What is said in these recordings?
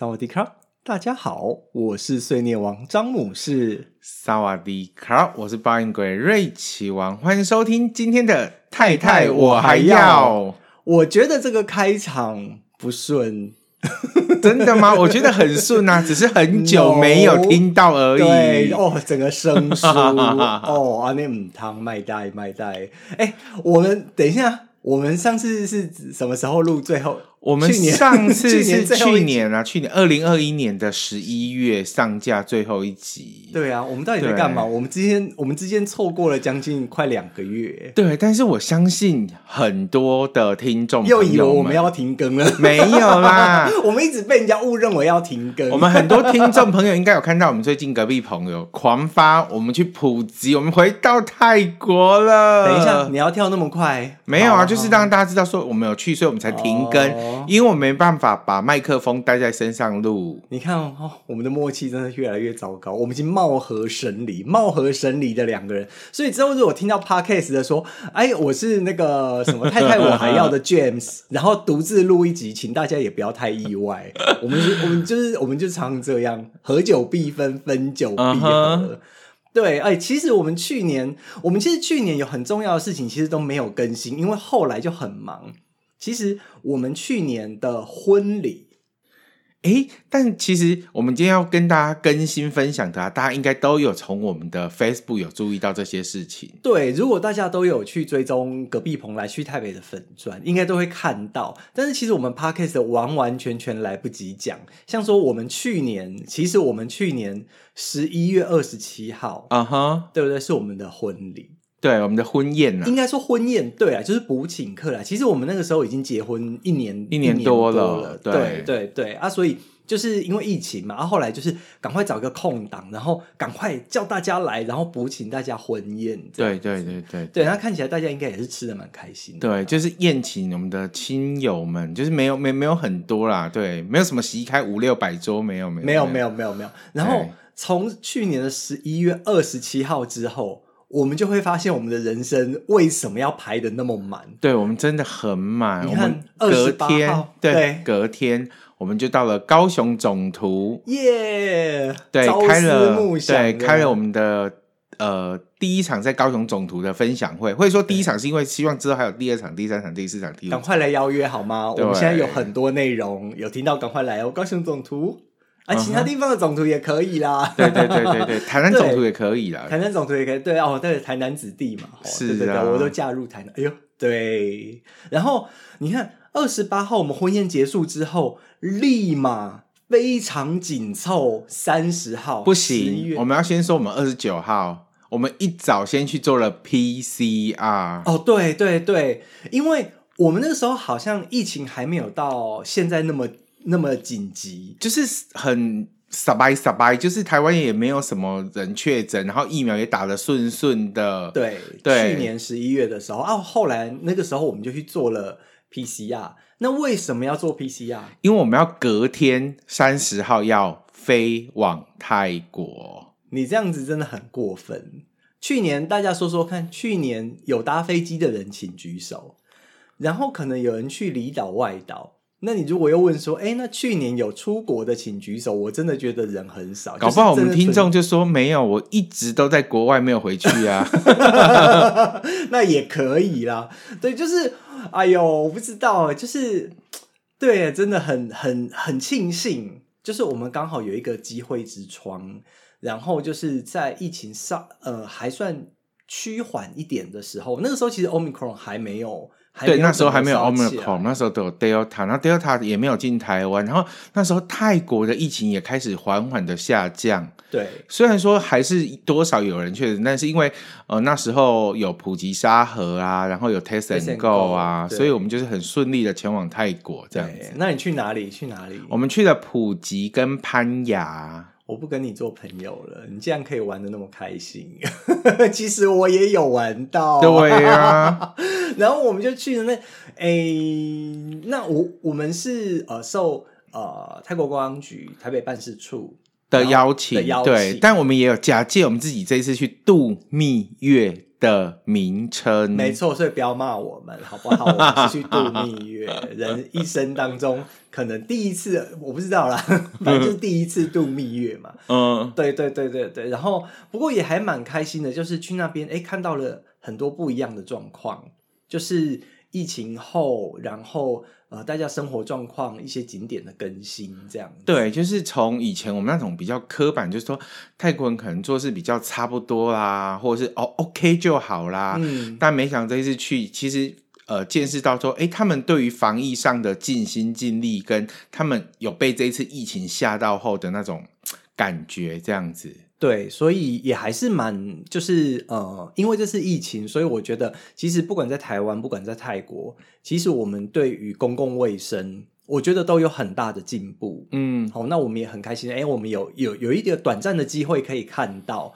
萨瓦迪卡！大家好，我是碎念王张木，是萨瓦迪卡，我是抱怨鬼瑞奇王，欢迎收听今天的太太，我还要，我觉得这个开场不顺，真的吗？我觉得很顺啊，只是很久没有听到而已。哦，整个生疏。哦，阿内姆汤麦袋麦袋。哎，我们等一下，我们上次是指什么时候录？最后？我们上次 是去年啊，去年二零二一年的十一月上架最后一集。对啊，我们到底在干嘛？我们之间我们之间错过了将近快两个月。对，但是我相信很多的听众又以为我们要停更了，没有啦，我们一直被人家误认为要停更。我们很多听众朋友应该有看到，我们最近隔壁朋友狂发，我们去普及，我们回到泰国了。等一下，你要跳那么快？没有啊，就是让大家知道说我们有去，所以我们才停更。哦因为我没办法把麦克风带在身上录，你看哦，我们的默契真的越来越糟糕。我们已经貌合神离，貌合神离的两个人，所以之后如果听到 podcast 的说，哎，我是那个 什么太太我还要的 James，然后独自录一集，请大家也不要太意外。我们 我们就是我们就常这样，合久必分，分久必合。Uh huh. 对，哎，其实我们去年，我们其实去年有很重要的事情，其实都没有更新，因为后来就很忙。其实我们去年的婚礼，诶，但其实我们今天要跟大家更新分享的啊，大家应该都有从我们的 Facebook 有注意到这些事情。对，如果大家都有去追踪隔壁蓬莱去台北的粉砖，应该都会看到。但是其实我们 Podcast 完完全全来不及讲。像说我们去年，其实我们去年十一月二十七号，啊哈、uh，huh. 对不对？是我们的婚礼。对，我们的婚宴呢，应该说婚宴，对啊，就是补请客啦。其实我们那个时候已经结婚一年一年多了，对对对对啊，所以就是因为疫情嘛，然后后来就是赶快找一个空档，然后赶快叫大家来，然后补请大家婚宴。对对对对对，那看起来大家应该也是吃的蛮开心的。对，就是宴请我们的亲友们，就是没有没没有很多啦，对，没有什么席开五六百桌，没有没有没有没有没有没有。然后从去年的十一月二十七号之后。我们就会发现，我们的人生为什么要排得那么满？对，我们真的很满。你看，隔天，对，对隔天我们就到了高雄总图，耶！对，开了，对，开了我们的呃第一场在高雄总图的分享会。或者说第一场是因为希望之后还有第二场、第三场、第四场、第五场，赶快来邀约好吗？我们现在有很多内容，有听到赶快来哦，高雄总图。啊，其他地方的总图也可以啦。对对对对对，台南总图也可以啦。台南总图也可以，对哦，对，台南子弟嘛，是啊，对对对，我都嫁入台南。哎呦，对。然后你看，二十八号我们婚宴结束之后，立马非常紧凑。三十号不行，我们要先说，我们二十九号，我们一早先去做了 PCR。哦，对对对，因为我们那个时候好像疫情还没有到现在那么。那么紧急，就是很傻白傻白，就是台湾也没有什么人确诊，然后疫苗也打得顺顺的。对，对，去年十一月的时候啊，后来那个时候我们就去做了 PCR。那为什么要做 PCR？因为我们要隔天三十号要飞往泰国。你这样子真的很过分。去年大家说说看，去年有搭飞机的人请举手，然后可能有人去离岛外岛。那你如果又问说，哎，那去年有出国的请举手，我真的觉得人很少。搞不好我们听众就说没有，我一直都在国外没有回去啊。那也可以啦，对，就是，哎呦，我不知道，就是，对，真的很很很庆幸，就是我们刚好有一个机会之窗，然后就是在疫情上，呃，还算趋缓一点的时候，那个时候其实 Omicron 还没有。对，那时候还没有 Omicron，那时候都有 Delta，然后 Delta 也没有进台湾，然后那时候泰国的疫情也开始缓缓的下降。对，虽然说还是多少有人确诊，但是因为呃那时候有普吉沙盒啊，然后有 Test and Go 啊，所以我们就是很顺利的前往泰国这样子。那你去哪里？去哪里？我们去了普吉跟攀牙。我不跟你做朋友了，你竟然可以玩的那么开心。其实我也有玩到，对啊。然后我们就去了那，哎、欸，那我我们是呃受呃泰国公安局台北办事处的邀请，的邀请，对，但我们也有假借我们自己这一次去度蜜月的名称，没错，所以不要骂我们好不好？我们是去度蜜月，人一生当中。可能第一次我不知道啦，反正就是第一次度蜜月嘛。嗯，对对对对对。然后不过也还蛮开心的，就是去那边哎，看到了很多不一样的状况，就是疫情后，然后呃，大家生活状况一些景点的更新这样。对，就是从以前我们那种比较刻板，就是说泰国人可能做事比较差不多啦，或者是哦 OK 就好啦。嗯，但没想这一次去，其实。呃，见识到说，哎，他们对于防疫上的尽心尽力，跟他们有被这一次疫情吓到后的那种感觉，这样子。对，所以也还是蛮，就是呃，因为这是疫情，所以我觉得，其实不管在台湾，不管在泰国，其实我们对于公共卫生，我觉得都有很大的进步。嗯，好，那我们也很开心，哎，我们有有有一个短暂的机会可以看到。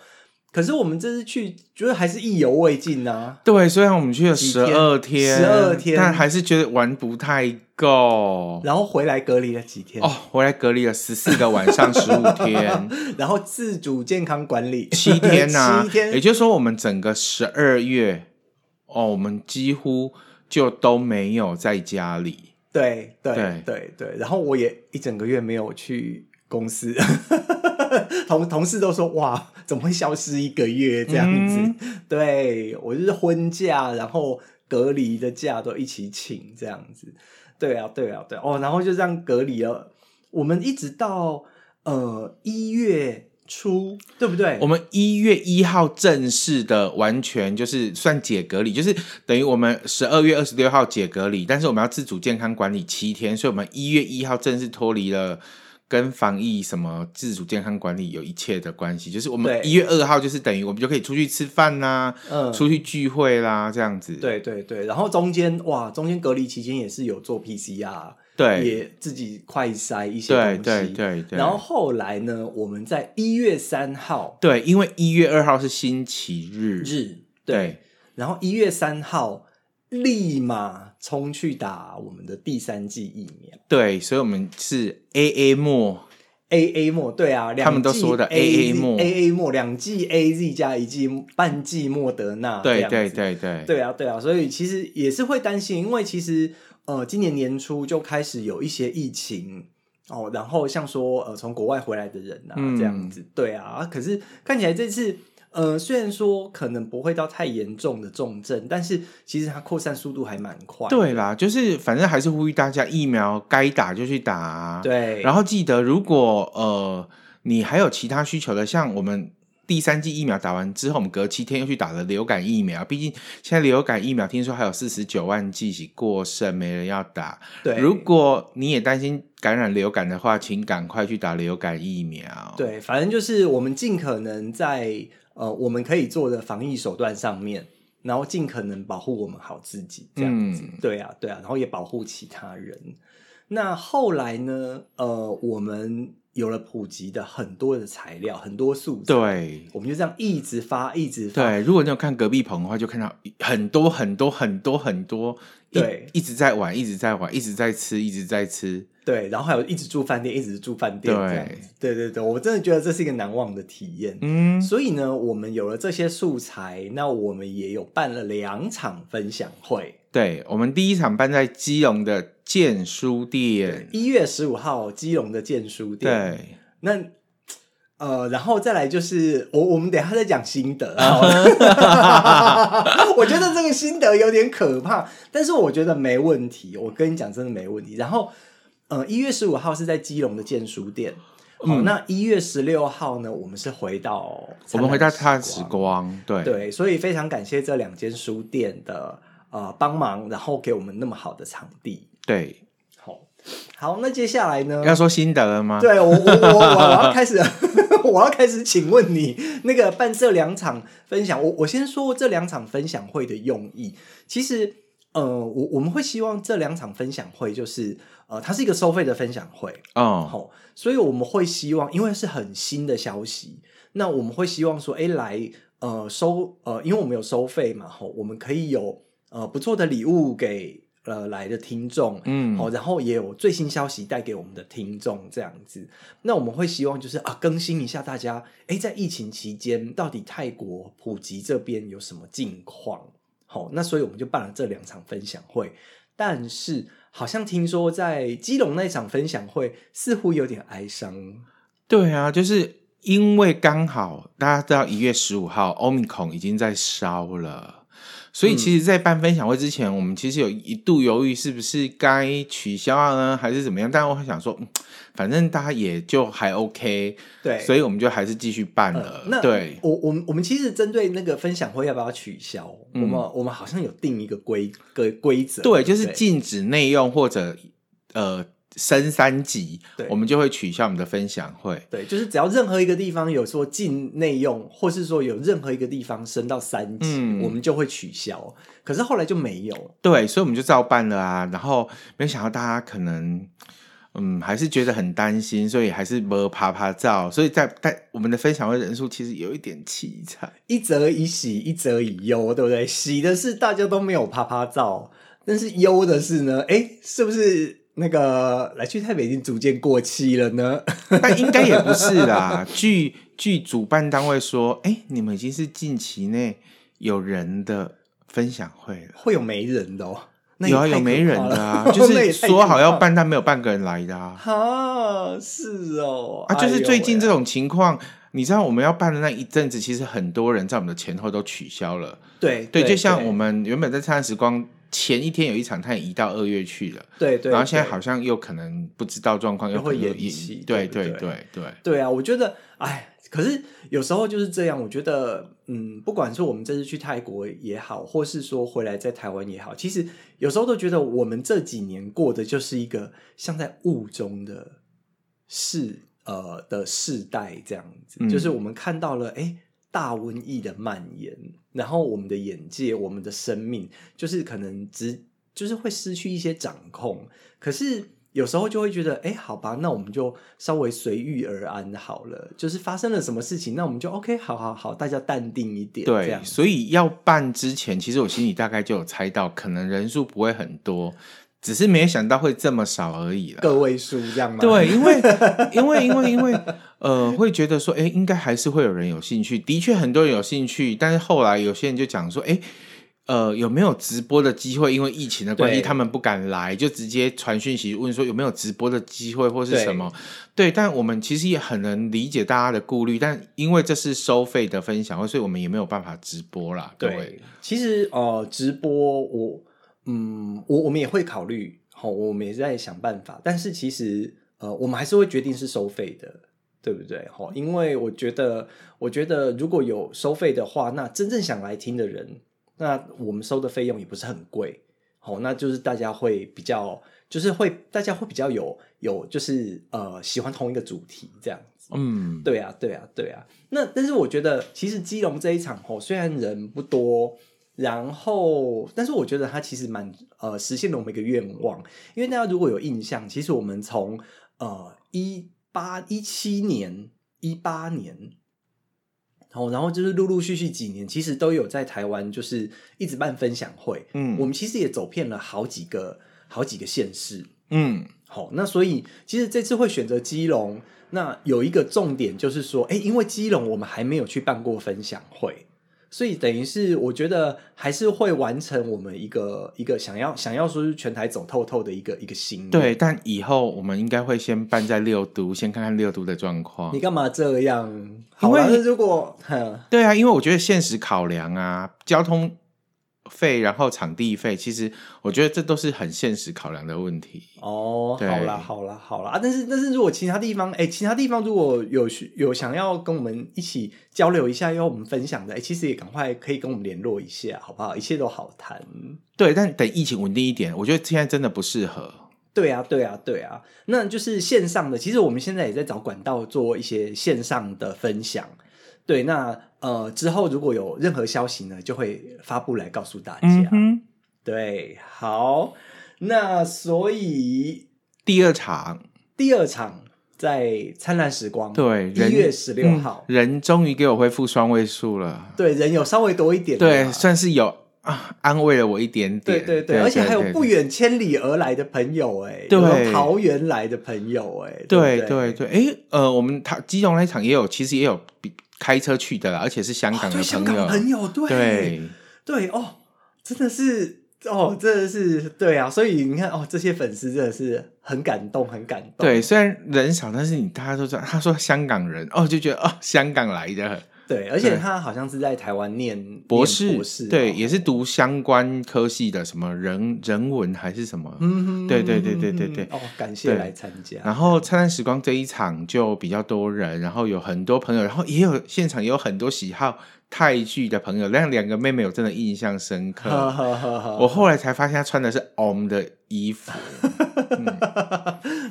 可是我们这次去，觉得还是意犹未尽呢、啊。对，虽然我们去了十二天，十二天，但还是觉得玩不太够。然后回来隔离了几天？哦，回来隔离了十四个晚上，十五天。然后自主健康管理七天呐、啊，七天。也就是说，我们整个十二月，哦，我们几乎就都没有在家里。对对对对对。然后我也一整个月没有去公司。同同事都说哇，怎么会消失一个月这样子？嗯、对，我就是婚假，然后隔离的假都一起请这样子。对啊，对啊，对哦，然后就这样隔离了。我们一直到呃一月初，对不对？我们一月一号正式的完全就是算解隔离，就是等于我们十二月二十六号解隔离，但是我们要自主健康管理七天，所以我们一月一号正式脱离了。跟防疫什么自主健康管理有一切的关系，就是我们一月二号就是等于我们就可以出去吃饭啦，嗯，出去聚会啦，这样子。对对对，然后中间哇，中间隔离期间也是有做 PCR，对，也自己快筛一些东西，对对对对。然后后来呢，我们在一月三号，对，因为一月二号是星期日，日对，对，然后一月三号。立马冲去打我们的第三剂疫苗。对，所以我们是 A A 末 A A 末，对啊，他们都说的 A A 末 A A 末，两剂 A Z 加一剂半剂莫德纳。对对对对，对啊对啊，所以其实也是会担心，因为其实呃，今年年初就开始有一些疫情哦，然后像说呃，从国外回来的人啊，嗯、这样子，对啊，可是看起来这次。呃，虽然说可能不会到太严重的重症，但是其实它扩散速度还蛮快。对啦，就是反正还是呼吁大家疫苗该打就去打啊。对，然后记得如果呃你还有其他需求的，像我们第三剂疫苗打完之后，我们隔七天又去打了流感疫苗。毕竟现在流感疫苗听说还有四十九万剂过剩，没人要打。对，如果你也担心感染流感的话，请赶快去打流感疫苗。对，反正就是我们尽可能在。呃，我们可以做的防疫手段上面，然后尽可能保护我们好自己，这样子，嗯，对啊，对啊，然后也保护其他人。那后来呢？呃，我们有了普及的很多的材料，很多素材，对，我们就这样一直发，一直发。对，如果你有看隔壁棚的话，就看到很多很多很多很多，对，一直在玩，一直在玩，一直在吃，一直在吃。对，然后还有一直住饭店，一直住饭店这样子。对对对，我真的觉得这是一个难忘的体验。嗯，所以呢，我们有了这些素材，那我们也有办了两场分享会。对，我们第一场办在基隆的建书店，一月十五号，基隆的建书店。对，那呃，然后再来就是我我们等一下再讲心得。我觉得这个心得有点可怕，但是我觉得没问题。我跟你讲，真的没问题。然后。呃，一月十五号是在基隆的建书店。嗯，哦、那一月十六号呢，我们是回到我们回到灿烂时光，对对，所以非常感谢这两间书店的呃帮忙，然后给我们那么好的场地。对，好，那接下来呢？要说心得了吗？对我，我，我，我要 开始，我要开始，请问你那个办这两场分享，我我先说这两场分享会的用意。其实，呃，我我们会希望这两场分享会就是，呃，它是一个收费的分享会哦，好，所以我们会希望，因为是很新的消息，那我们会希望说，哎，来。呃，收呃，因为我们有收费嘛，吼，我们可以有呃不错的礼物给呃来的听众，嗯，好，然后也有最新消息带给我们的听众，这样子。那我们会希望就是啊，更新一下大家，诶，在疫情期间到底泰国普吉这边有什么近况？好，那所以我们就办了这两场分享会。但是好像听说在基隆那场分享会似乎有点哀伤。对啊，就是。因为刚好大家知道一月十五号，Omicron 已经在烧了，所以其实，在办分享会之前，嗯、我们其实有一度犹豫是不是该取消呢，还是怎么样？但我很想说，反正大家也就还 OK，对，所以我们就还是继续办了。呃、那对，我我们我们其实针对那个分享会要不要取消，嗯、我们我们好像有定一个规个规则，对，就是禁止内用或者呃。升三级，对我们就会取消我们的分享会。对，就是只要任何一个地方有说禁内用，或是说有任何一个地方升到三级，嗯、我们就会取消。可是后来就没有。对，所以我们就照办了啊。然后没想到大家可能，嗯，还是觉得很担心，所以还是没拍拍照。所以在在我们的分享会人数其实有一点凄惨。一则以喜，一则以忧，对不对？喜的是大家都没有拍拍照，但是忧的是呢，哎，是不是？那个来去泰北已经逐渐过期了呢，但应该也不是啦。据据主办单位说，哎、欸，你们已经是近期内有人的分享会了，会有没人的哦？有啊，有没人的啊，就是说好要办，但没有半个人来的啊。啊，是哦，啊，就是最近这种情况，你知道我们要办的那一阵子，其实很多人在我们的前后都取消了。对对，就像我们原本在灿烂时光。前一天有一场，他也移到二月去了。对，对对，然后现在好像又可能不知道状况，又会延期。对对对对对，对啊！我觉得，哎，可是有时候就是这样。我觉得，嗯，不管是我们这次去泰国也好，或是说回来在台湾也好，其实有时候都觉得我们这几年过的就是一个像在雾中的世呃的世代这样子，嗯、就是我们看到了，哎。大瘟疫的蔓延，然后我们的眼界、我们的生命，就是可能只就是会失去一些掌控。可是有时候就会觉得，哎，好吧，那我们就稍微随遇而安好了。就是发生了什么事情，那我们就 OK，好好好，大家淡定一点。对，所以要办之前，其实我心里大概就有猜到，可能人数不会很多。只是没想到会这么少而已了，个位数这样吗？对，因为 因为因为因为呃，会觉得说，哎，应该还是会有人有兴趣。的确，很多人有兴趣，但是后来有些人就讲说，哎，呃，有没有直播的机会？因为疫情的关系，他们不敢来，就直接传讯息问说有没有直播的机会或是什么？对，对，但我们其实也很能理解大家的顾虑，但因为这是收费的分享会，所以我们也没有办法直播啦。对，对其实呃，直播我。嗯，我我们也会考虑，好，我们也在想办法。但是其实，呃，我们还是会决定是收费的，对不对？好，因为我觉得，我觉得如果有收费的话，那真正想来听的人，那我们收的费用也不是很贵，好，那就是大家会比较，就是会大家会比较有有，就是呃，喜欢同一个主题这样子。嗯，对啊，对啊，对啊。那但是我觉得，其实基隆这一场，吼，虽然人不多。然后，但是我觉得它其实蛮呃实现了我们一个愿望，因为大家如果有印象，其实我们从呃一八一七年、一八年，然后然后就是陆陆续续几年，其实都有在台湾就是一直办分享会，嗯，我们其实也走遍了好几个好几个县市，嗯，好，那所以其实这次会选择基隆，那有一个重点就是说，哎，因为基隆我们还没有去办过分享会。所以等于是，我觉得还是会完成我们一个一个想要想要说是全台走透透的一个一个心愿。对，但以后我们应该会先办在六都，先看看六都的状况。你干嘛这样？好，因为如果，对啊，因为我觉得现实考量啊，交通费，然后场地费，其实我觉得这都是很现实考量的问题。哦，好啦，好啦，好啦啊！但是，但是如果其他地方，哎，其他地方如果有有想要跟我们一起交流一下，要我们分享的，哎，其实也赶快可以跟我们联络一下，好不好？一切都好谈。对，但等疫情稳定一点，我觉得现在真的不适合。对啊，对啊，对啊，那就是线上的。其实我们现在也在找管道做一些线上的分享。对，那呃之后如果有任何消息呢，就会发布来告诉大家。嗯，对，好，那所以第二场，第二场在灿烂时光，对，一月十六号，嗯，人终于给我恢复双位数了。对，人有稍微多一点，对，算是有啊，安慰了我一点点。对对对，对，而且还有不远千里而来的朋友，哎，对，桃园来的朋友，哎，对对对，哎，呃，我们他基隆那场也有，其实也有比。开车去的啦，而且是香港的朋友，哦、香港朋友对对对哦，真的是哦，真的是对啊，所以你看哦，这些粉丝真的是很感动，很感动。对，虽然人少，但是你大家都知道，他说香港人哦，就觉得哦，香港来的。对，而且他好像是在台湾念博士，博士对，也是读相关科系的，什么人人文还是什么，嗯，对对对对对对。哦，感谢来参加。然后灿烂时光这一场就比较多人，然后有很多朋友，然后也有现场也有很多喜好泰剧的朋友，那两个妹妹我真的印象深刻。我后来才发现她穿的是 OM 的衣服。嗯、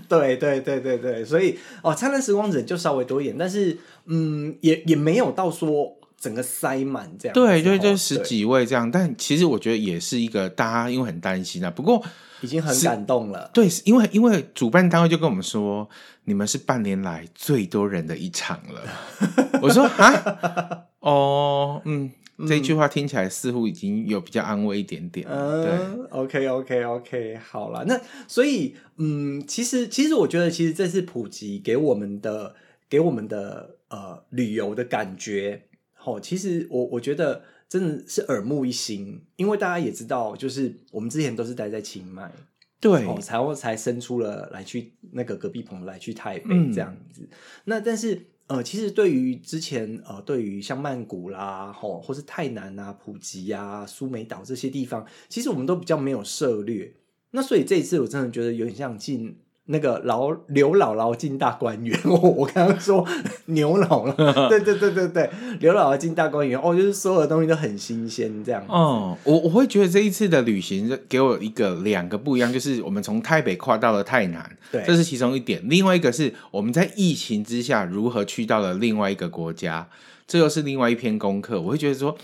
对对对对对，所以哦，灿烂时光人就稍微多一点，但是嗯，也也没有到说整个塞满这样。对对，就十几位这样，但其实我觉得也是一个大家因为很担心啊，不过已经很感动了。对，因为因为主办单位就跟我们说，你们是半年来最多人的一场了。我说啊，哦，嗯。这一句话听起来似乎已经有比较安慰一点点。嗯，对，OK OK OK，好了，那所以嗯，其实其实我觉得，其实这次普及给我们的给我们的呃旅游的感觉，哦，其实我我觉得真的是耳目一新，因为大家也知道，就是我们之前都是待在清迈，对，才才生出了来去那个隔壁棚来去台北这样子，嗯、那但是。呃，其实对于之前呃，对于像曼谷啦，吼，或是泰南啊、普吉啊、苏梅岛这些地方，其实我们都比较没有涉略。那所以这一次我真的觉得有点像进。那个老刘姥姥进大观园，我我刚刚说牛姥姥，对对对对对，刘姥姥进大观园，哦，就是所有的东西都很新鲜这样。哦，我我会觉得这一次的旅行给我一个两个不一样，就是我们从台北跨到了台南，对，这是其中一点。另外一个是我们在疫情之下如何去到了另外一个国家，这又是另外一篇功课。我会觉得说，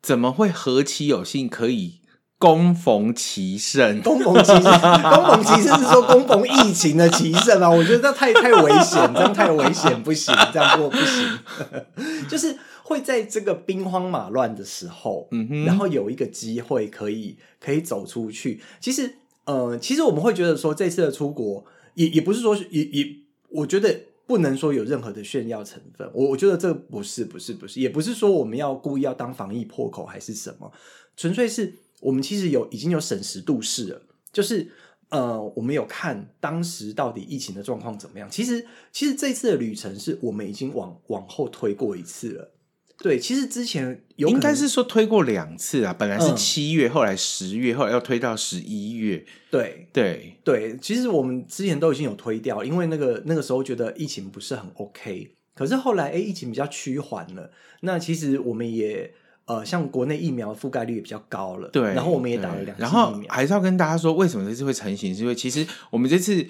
怎么会何其有幸可以。恭逢其盛，恭逢其盛，恭逢其盛是说恭逢疫情的其盛啊！我觉得这太太危险，这样太危险，不行，这样做不行。就是会在这个兵荒马乱的时候，嗯哼，然后有一个机会可以可以走出去。其实，呃，其实我们会觉得说，这次的出国也也不是说也也，我觉得不能说有任何的炫耀成分。我我觉得这不是不是不是，也不是说我们要故意要当防疫破口还是什么，纯粹是。我们其实有已经有审时度势了，就是呃，我们有看当时到底疫情的状况怎么样。其实，其实这次的旅程是我们已经往往后推过一次了。对，其实之前有应该是说推过两次啊，本来是七月，嗯、后来十月，后来要推到十一月。对对对，其实我们之前都已经有推掉，因为那个那个时候觉得疫情不是很 OK。可是后来，哎，疫情比较趋缓了，那其实我们也。呃，像国内疫苗覆盖率也比较高了，对，然后我们也打了两剂疫苗，然后还是要跟大家说，为什么这次会成型？是因为其实我们这次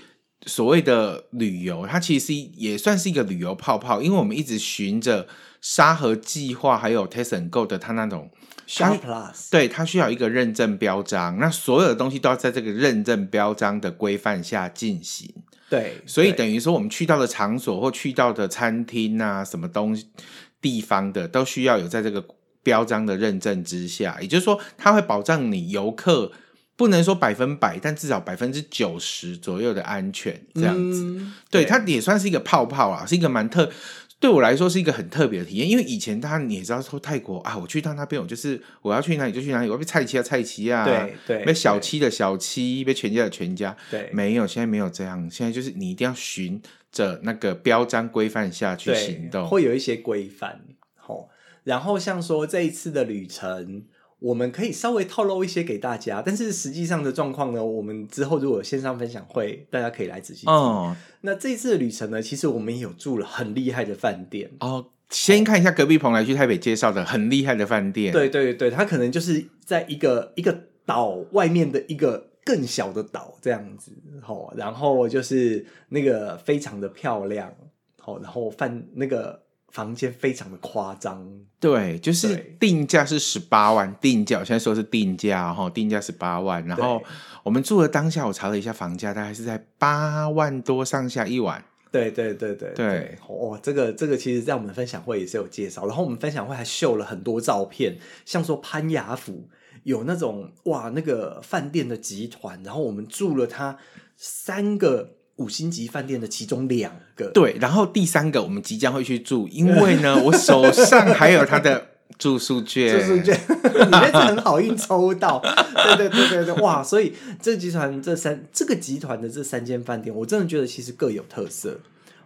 所谓的旅游，它其实也算是一个旅游泡泡，因为我们一直循着沙盒计划还有 Test and Go 的它那种 Shop Plus，对，它需要一个认证标章，那所有的东西都要在这个认证标章的规范下进行，对，所以等于说我们去到的场所或去到的餐厅啊，什么东西地方的，都需要有在这个。标章的认证之下，也就是说，它会保障你游客不能说百分百，但至少百分之九十左右的安全，这样子。嗯、对，对它也算是一个泡泡啊，是一个蛮特，对我来说是一个很特别的体验。因为以前大家你也知道说泰国啊，我去到那边，我就是我要去哪里就去哪里，我要被菜奇啊菜奇啊，对对，被小七的小七，被全家的全家，对，没有，现在没有这样，现在就是你一定要循着那个标章规范下去行动，会有一些规范。然后像说这一次的旅程，我们可以稍微透露一些给大家，但是实际上的状况呢，我们之后如果有线上分享会，大家可以来仔细听。哦，那这一次的旅程呢，其实我们也有住了很厉害的饭店哦。先看一下隔壁棚来去台北介绍的很厉害的饭店。对对对，它可能就是在一个一个岛外面的一个更小的岛这样子。好，然后就是那个非常的漂亮。好，然后饭那个。房间非常的夸张，对，就是定价是十八万，定价我现在说是定价哈，定价十八万，然后我们住的当下，我查了一下房价，大概是在八万多上下一晚。对对对对对，对哦，这个这个其实在我们分享会也是有介绍，然后我们分享会还秀了很多照片，像说潘雅府有那种哇那个饭店的集团，然后我们住了它三个。五星级饭店的其中两个，对，然后第三个我们即将会去住，因为呢，我手上还有他的住宿券，住宿券，你那次很好运抽到，对对对对对，哇！所以这集团这三这个集团的这三间饭店，我真的觉得其实各有特色，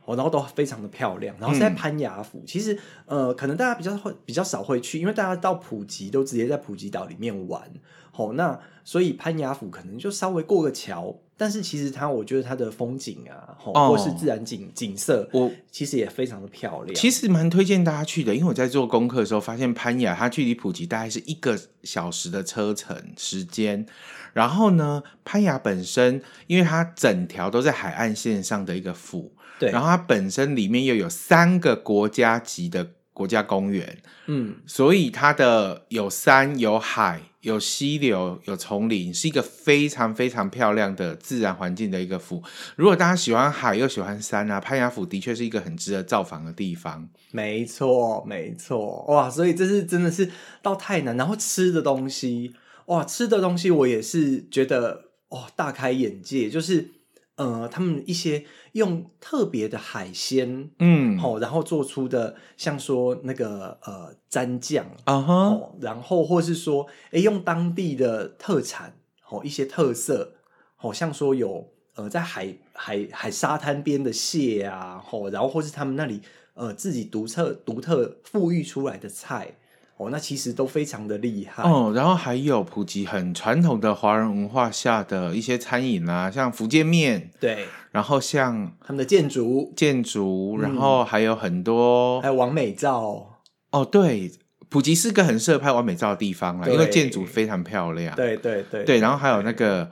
哦，然后都非常的漂亮，然后是在潘雅府，嗯、其实呃，可能大家比较会比较少会去，因为大家到普吉都直接在普吉岛里面玩，哦，那所以攀雅府可能就稍微过个桥。但是其实它，我觉得它的风景啊，哦或是自然景景色，我其实也非常的漂亮。其实蛮推荐大家去的，因为我在做功课的时候发现，攀雅它距离普吉大概是一个小时的车程时间。然后呢，攀雅本身，因为它整条都在海岸线上的一个府，对，然后它本身里面又有三个国家级的国家公园，嗯，所以它的有山有海。有溪流，有丛林，是一个非常非常漂亮的自然环境的一个府。如果大家喜欢海又喜欢山啊，潘雅府的确是一个很值得造访的地方。没错，没错，哇！所以这是真的是到泰南，然后吃的东西，哇，吃的东西我也是觉得哇大开眼界，就是。呃，他们一些用特别的海鲜，嗯，好，然后做出的，像说那个呃蘸酱啊哈，然后或是说，哎，用当地的特产，好一些特色，好像说有呃在海海海沙滩边的蟹啊，好，然后或是他们那里呃自己独特独特富裕出来的菜。哦，那其实都非常的厉害哦。然后还有普及很传统的华人文化下的一些餐饮啊，像福建面，对。然后像他们的建筑，建筑，然后还有很多，还有完美照。哦，对，普吉是个很适合拍完美照的地方啦，因为建筑非常漂亮。对对对，对。然后还有那个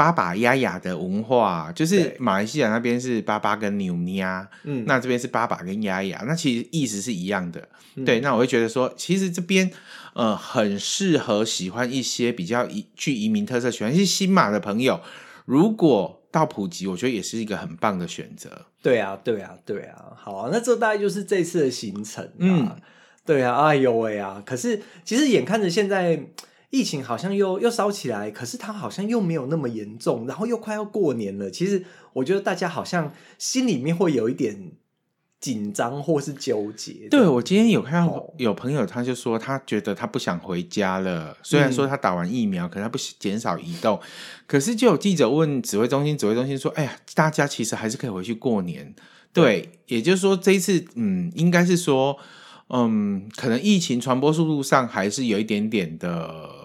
巴巴亚亚的文化，就是马来西亚那边是巴巴跟纽尼亚，嗯，那这边是巴巴跟亚亚，那其实意思是一样的。对，那我会觉得说，其实这边呃很适合喜欢一些比较移具移民特色、喜欢一些新马的朋友。如果到普吉，我觉得也是一个很棒的选择。对啊，对啊，对啊。好啊，那这大概就是这次的行程。嗯，对啊，哎呦喂啊！可是其实眼看着现在疫情好像又又烧起来，可是它好像又没有那么严重，然后又快要过年了。其实我觉得大家好像心里面会有一点。紧张或是纠结。对，我今天有看到有朋友，他就说他觉得他不想回家了。虽然说他打完疫苗，嗯、可是他不减少移动。可是就有记者问指挥中心，指挥中心说：“哎呀，大家其实还是可以回去过年。”，对，也就是说这一次，嗯，应该是说，嗯，可能疫情传播速度上还是有一点点的。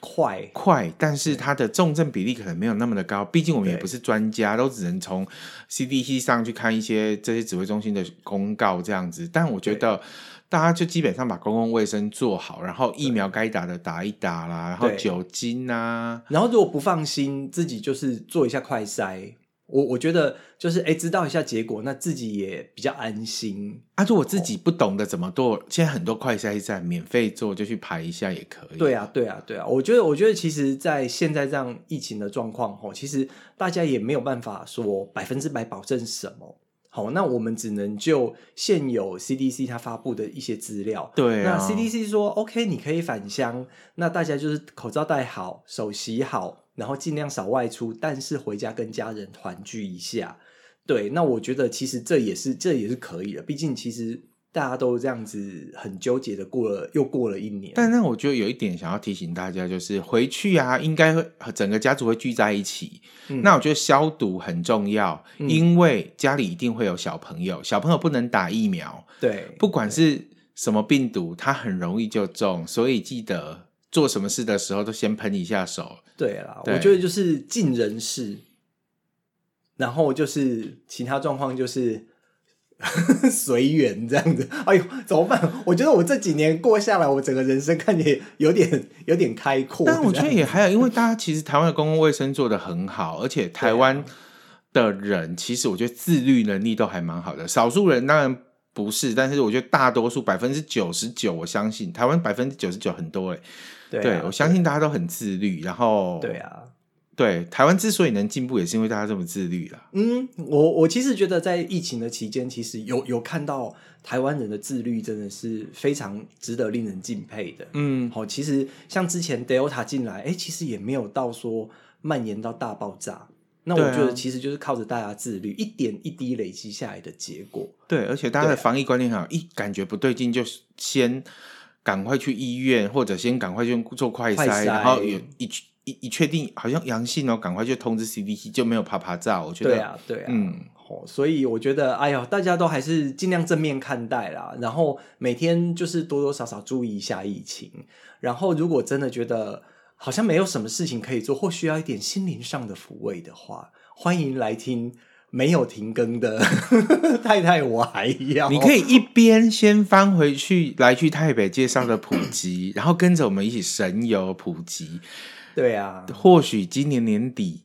快快，但是它的重症比例可能没有那么的高。毕竟我们也不是专家，都只能从 CDC 上去看一些这些指挥中心的公告这样子。但我觉得大家就基本上把公共卫生做好，然后疫苗该打的打一打啦，然后酒精啊，然后如果不放心，自己就是做一下快筛。我我觉得就是哎，知道一下结果，那自己也比较安心。啊，如果自己不懂得怎么做，现在很多快筛站免费做，就去排一下也可以。对啊，对啊，对啊。我觉得，我觉得其实，在现在这样疫情的状况，吼，其实大家也没有办法说百分之百保证什么。好，那我们只能就现有 CDC 它发布的一些资料。对啊，那 CDC 说 OK，你可以返乡，那大家就是口罩戴好，手洗好。然后尽量少外出，但是回家跟家人团聚一下。对，那我觉得其实这也是这也是可以的。毕竟其实大家都这样子很纠结的过了，又过了一年。但那我觉得有一点想要提醒大家，就是回去啊，应该会整个家族会聚在一起。嗯、那我觉得消毒很重要，嗯、因为家里一定会有小朋友，小朋友不能打疫苗。对，不管是什么病毒，它很容易就中，所以记得。做什么事的时候都先喷一下手。对啦，对我觉得就是尽人事，然后就是其他状况就是 随缘这样子。哎呦，怎么办？我觉得我这几年过下来，我整个人生看起来有点有点开阔。但我觉得也还有，因为大家其实台湾的公共卫生做的很好，而且台湾的人其实我觉得自律能力都还蛮好的。少数人当然不是，但是我觉得大多数百分之九十九，我相信台湾百分之九十九很多哎、欸。对，啊、对，我相信大家都很自律，然后对啊，对台湾之所以能进步，也是因为大家这么自律了。嗯，我我其实觉得在疫情的期间，其实有有看到台湾人的自律真的是非常值得令人敬佩的。嗯，好，其实像之前 Delta 进来，哎，其实也没有到说蔓延到大爆炸。那我觉得其实就是靠着大家自律，一点一滴累积下来的结果。对，而且大家的防疫观念很好，一感觉不对劲就先。赶快去医院，或者先赶快去做快筛，快然后一一一确定好像阳性哦，赶快就通知 CDC，就没有啪啪照。我觉得，对啊，对啊，嗯，所以我觉得，哎呀，大家都还是尽量正面看待啦，然后每天就是多多少少注意一下疫情，然后如果真的觉得好像没有什么事情可以做，或需要一点心灵上的抚慰的话，欢迎来听。没有停更的 太太，我还要。你可以一边先翻回去来去台北介绍的普及，然后跟着我们一起神游普及。对啊，或许今年年底，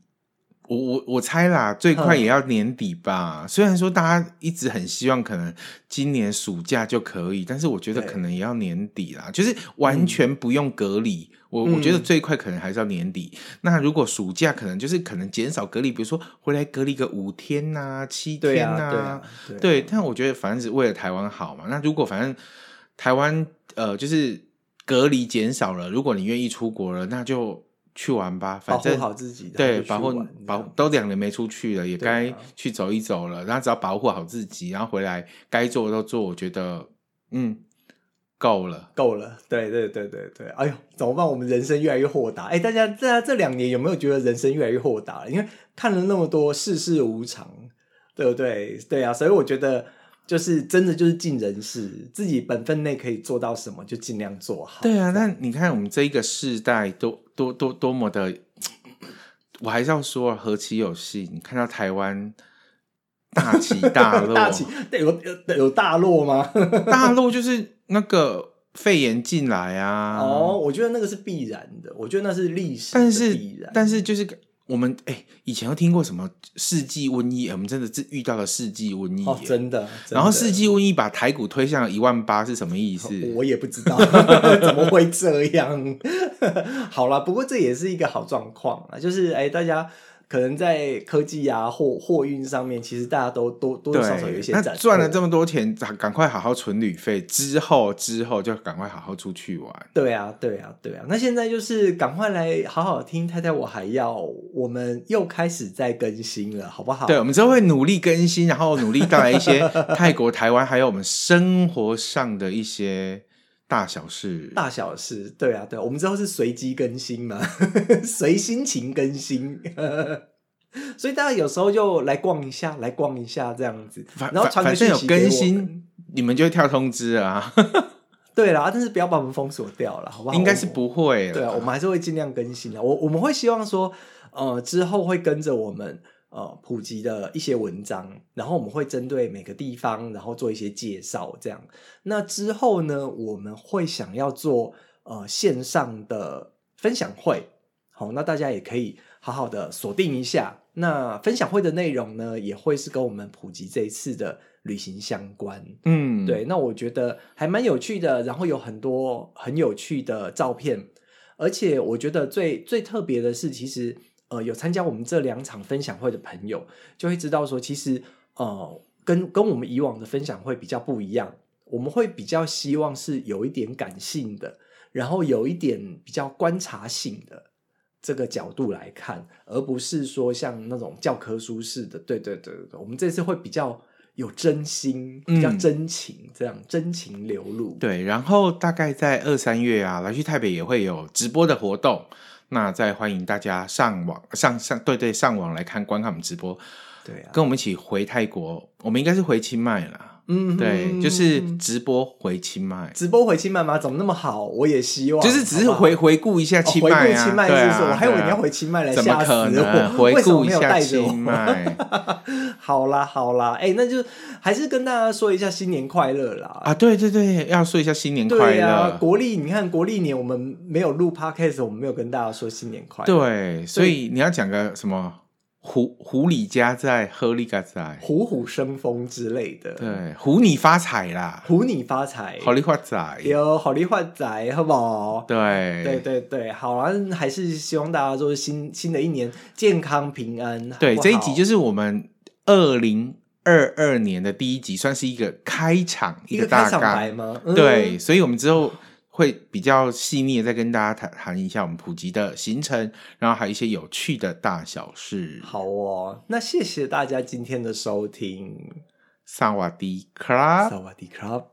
我我我猜啦，最快也要年底吧。嗯、虽然说大家一直很希望可能今年暑假就可以，但是我觉得可能也要年底啦，就是完全不用隔离。嗯我我觉得最快可能还是要年底。嗯、那如果暑假可能就是可能减少隔离，比如说回来隔离个五天呐、啊、七天呐、啊，对、啊对，啊、对。但我觉得反正是为了台湾好嘛。那如果反正台湾呃就是隔离减少了，如果你愿意出国了，那就去玩吧。反正保护好自己，对，保护保都两年没出去了，也该去走一走了。然后只要保护好自己，然后回来该做的都做。我觉得嗯。够了，够了，对对对对对，哎呦，怎么办？我们人生越来越豁达。哎，大家大家这两年有没有觉得人生越来越豁达了？因为看了那么多世事无常，对不对？对啊，所以我觉得就是真的就是尽人事，自己本分内可以做到什么就尽量做好。对啊，那你看我们这一个世代多多多多么的，我还是要说何其有幸，你看到台湾。大起大落，大起有有有大落吗？大落就是那个肺炎进来啊！哦，我觉得那个是必然的，我觉得那是历史，但是但是就是我们哎、欸，以前有听过什么世纪瘟疫？我们真的是遇到了世纪瘟疫，哦，真的。然后世纪瘟疫把台股推向一万八，是什么意思？我也不知道，怎么会这样？好了，不过这也是一个好状况啊，就是哎、欸，大家。可能在科技啊、货货运上面，其实大家都多多多少少有一些。那赚了这么多钱，赶快好好存旅费，之后之后就赶快好好出去玩。对啊，对啊，对啊。那现在就是赶快来好好听太太，我还要，我们又开始在更新了，好不好？对，我们之后会努力更新，然后努力带来一些泰国、台湾，还有我们生活上的一些。大小事，大小事，对啊，对啊，我们之后是随机更新嘛，随心情更新，所以大家有时候就来逛一下，来逛一下这样子，然后反正有更新，你们就会跳通知啊。对啦，但是不要把我们封锁掉了，好不好？应该是不会，对啊，我们还是会尽量更新的。我我们会希望说，呃，之后会跟着我们。呃，普及的一些文章，然后我们会针对每个地方，然后做一些介绍，这样。那之后呢，我们会想要做呃线上的分享会，好，那大家也可以好好的锁定一下。那分享会的内容呢，也会是跟我们普及这一次的旅行相关。嗯，对。那我觉得还蛮有趣的，然后有很多很有趣的照片，而且我觉得最最特别的是，其实。呃，有参加我们这两场分享会的朋友，就会知道说，其实呃，跟跟我们以往的分享会比较不一样。我们会比较希望是有一点感性的，然后有一点比较观察性的这个角度来看，而不是说像那种教科书式的。对对对对，我们这次会比较有真心，比较真情，嗯、这样真情流露。对，然后大概在二三月啊，来去台北也会有直播的活动。那再欢迎大家上网上上对对上网来看观看我们直播，对啊，跟我们一起回泰国，我们应该是回清迈啦。嗯，对，就是直播回清迈，直播回清迈吗？怎么那么好？我也希望，就是只是回回顾一下清迈啊，哦、回顾清迈是不是？啊、我还以为你要回清迈来吓死我，怎么可能？回顾一下清迈。好啦好啦，哎、欸，那就还是跟大家说一下新年快乐啦！啊，对对对，要说一下新年快乐。对啊，国历，你看国历年我们没有录 podcast，我们没有跟大家说新年快乐。对，所以你要讲个什么？狐狐狸家在，喝里家在，虎虎生风之类的。对，虎你发财啦，虎你发财，好利发财，有好利发财，好不好？对，对对对，好啊，还是希望大家就是新新的一年健康平安。对，这一集就是我们二零二二年的第一集，算是一个开场，一个大开场白吗？嗯、对，所以我们之后。会比较细腻的再跟大家谈谈一下我们普及的行程，然后还有一些有趣的大小事。好哦，那谢谢大家今天的收听，萨瓦迪卡，萨瓦迪卡。